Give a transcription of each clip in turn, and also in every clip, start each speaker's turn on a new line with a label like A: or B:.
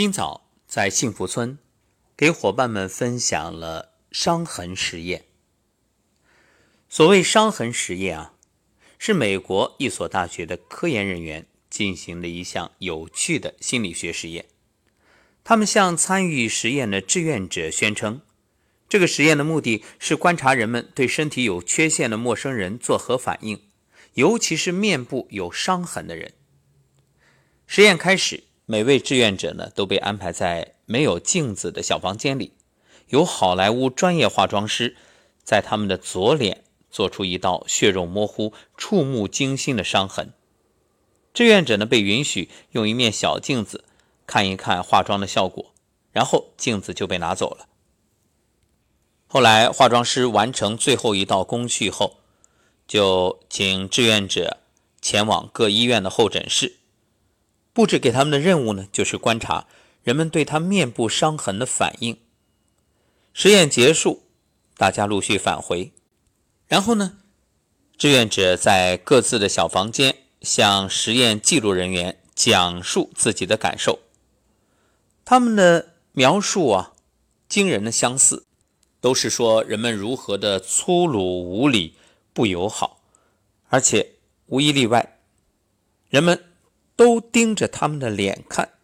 A: 今早在幸福村，给伙伴们分享了伤痕实验。所谓伤痕实验啊，是美国一所大学的科研人员进行的一项有趣的心理学实验。他们向参与实验的志愿者宣称，这个实验的目的是观察人们对身体有缺陷的陌生人作何反应，尤其是面部有伤痕的人。实验开始。每位志愿者呢都被安排在没有镜子的小房间里，由好莱坞专业化妆师在他们的左脸做出一道血肉模糊、触目惊心的伤痕。志愿者呢被允许用一面小镜子看一看化妆的效果，然后镜子就被拿走了。后来化妆师完成最后一道工序后，就请志愿者前往各医院的候诊室。布置给他们的任务呢，就是观察人们对他面部伤痕的反应。实验结束，大家陆续返回，然后呢，志愿者在各自的小房间向实验记录人员讲述自己的感受。他们的描述啊，惊人的相似，都是说人们如何的粗鲁无礼、不友好，而且无一例外，人们。都盯着他们的脸看。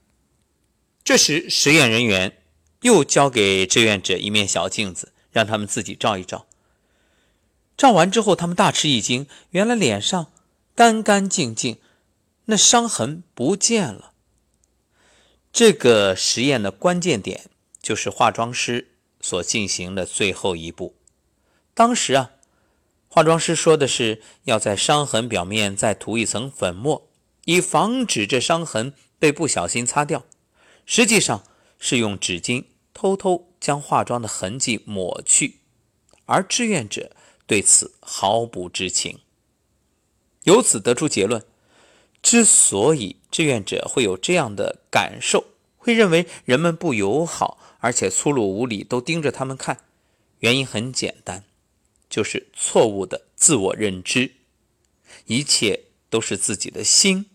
A: 这时，实验人员又交给志愿者一面小镜子，让他们自己照一照。照完之后，他们大吃一惊，原来脸上干干净净，那伤痕不见了。这个实验的关键点就是化妆师所进行的最后一步。当时啊，化妆师说的是要在伤痕表面再涂一层粉末。以防止这伤痕被不小心擦掉，实际上是用纸巾偷偷将化妆的痕迹抹去，而志愿者对此毫不知情。由此得出结论：之所以志愿者会有这样的感受，会认为人们不友好，而且粗鲁无礼，都盯着他们看，原因很简单，就是错误的自我认知，一切都是自己的心。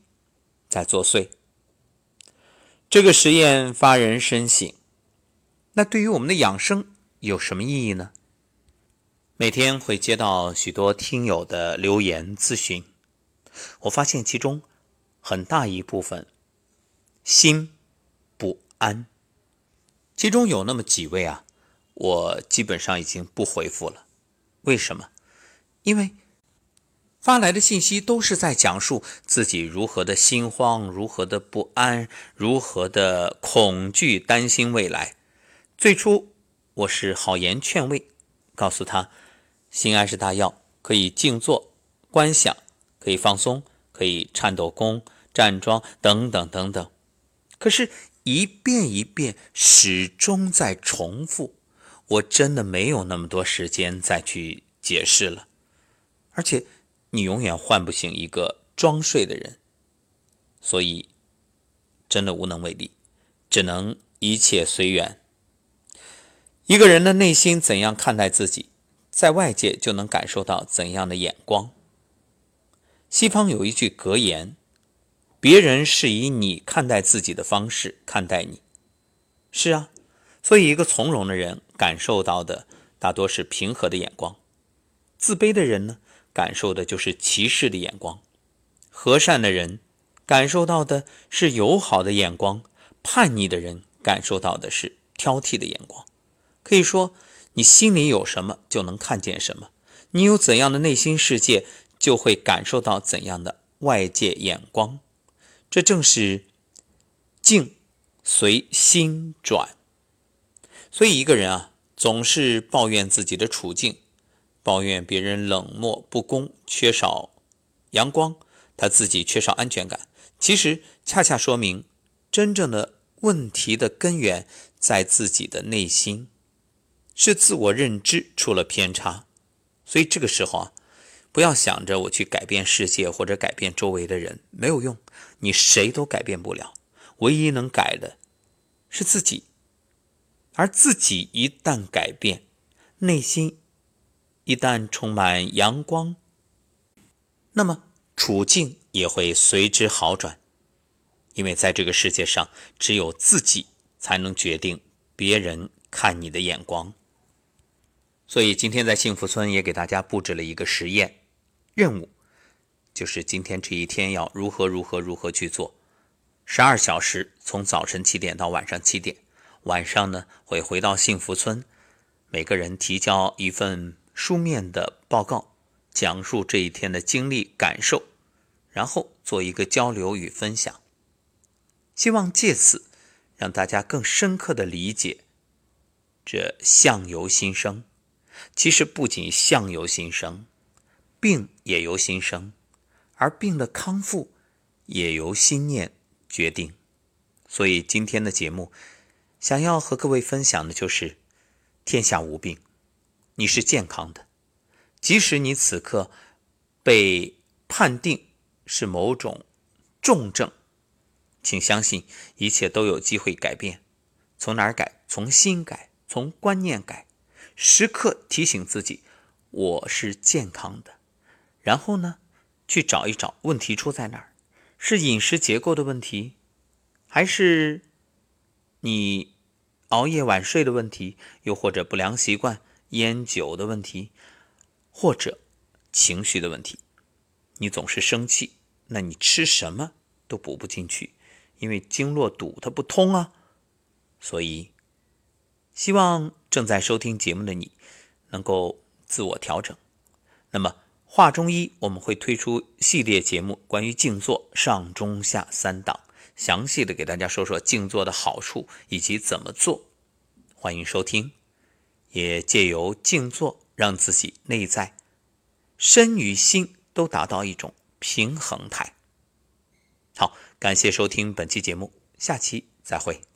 A: 在作祟。这个实验发人深省。那对于我们的养生有什么意义呢？每天会接到许多听友的留言咨询，我发现其中很大一部分心不安。其中有那么几位啊，我基本上已经不回复了。为什么？因为。发来的信息都是在讲述自己如何的心慌，如何的不安，如何的恐惧、担心未来。最初我是好言劝慰，告诉他，心安是大药，可以静坐观想，可以放松，可以颤抖功、站桩等等等等。可是，一遍一遍，始终在重复。我真的没有那么多时间再去解释了，而且。你永远唤不醒一个装睡的人，所以真的无能为力，只能一切随缘。一个人的内心怎样看待自己，在外界就能感受到怎样的眼光。西方有一句格言：“别人是以你看待自己的方式看待你。”是啊，所以一个从容的人感受到的大多是平和的眼光，自卑的人呢？感受的就是歧视的眼光，和善的人感受到的是友好的眼光，叛逆的人感受到的是挑剔的眼光。可以说，你心里有什么，就能看见什么；你有怎样的内心世界，就会感受到怎样的外界眼光。这正是境随心转。所以，一个人啊，总是抱怨自己的处境。抱怨别人冷漠不公、缺少阳光，他自己缺少安全感。其实恰恰说明，真正的问题的根源在自己的内心，是自我认知出了偏差。所以这个时候啊，不要想着我去改变世界或者改变周围的人，没有用，你谁都改变不了。唯一能改的是自己，而自己一旦改变，内心。一旦充满阳光，那么处境也会随之好转。因为在这个世界上，只有自己才能决定别人看你的眼光。所以今天在幸福村也给大家布置了一个实验任务，就是今天这一天要如何如何如何去做。十二小时，从早晨七点到晚上七点，晚上呢会回到幸福村，每个人提交一份书面的报告，讲述这一天的经历感受。然后做一个交流与分享，希望借此让大家更深刻的理解这相由心生。其实不仅相由心生，病也由心生，而病的康复也由心念决定。所以今天的节目想要和各位分享的就是：天下无病，你是健康的。即使你此刻被判定。是某种重症，请相信一切都有机会改变。从哪儿改？从心改，从观念改。时刻提醒自己，我是健康的。然后呢，去找一找问题出在哪儿？是饮食结构的问题，还是你熬夜晚睡的问题？又或者不良习惯、烟酒的问题，或者情绪的问题？你总是生气。那你吃什么都补不进去，因为经络堵它不通啊。所以，希望正在收听节目的你能够自我调整。那么，话中医我们会推出系列节目，关于静坐上中下三档，详细的给大家说说静坐的好处以及怎么做。欢迎收听，也借由静坐让自己内在身与心都达到一种。平衡态。好，感谢收听本期节目，下期再会。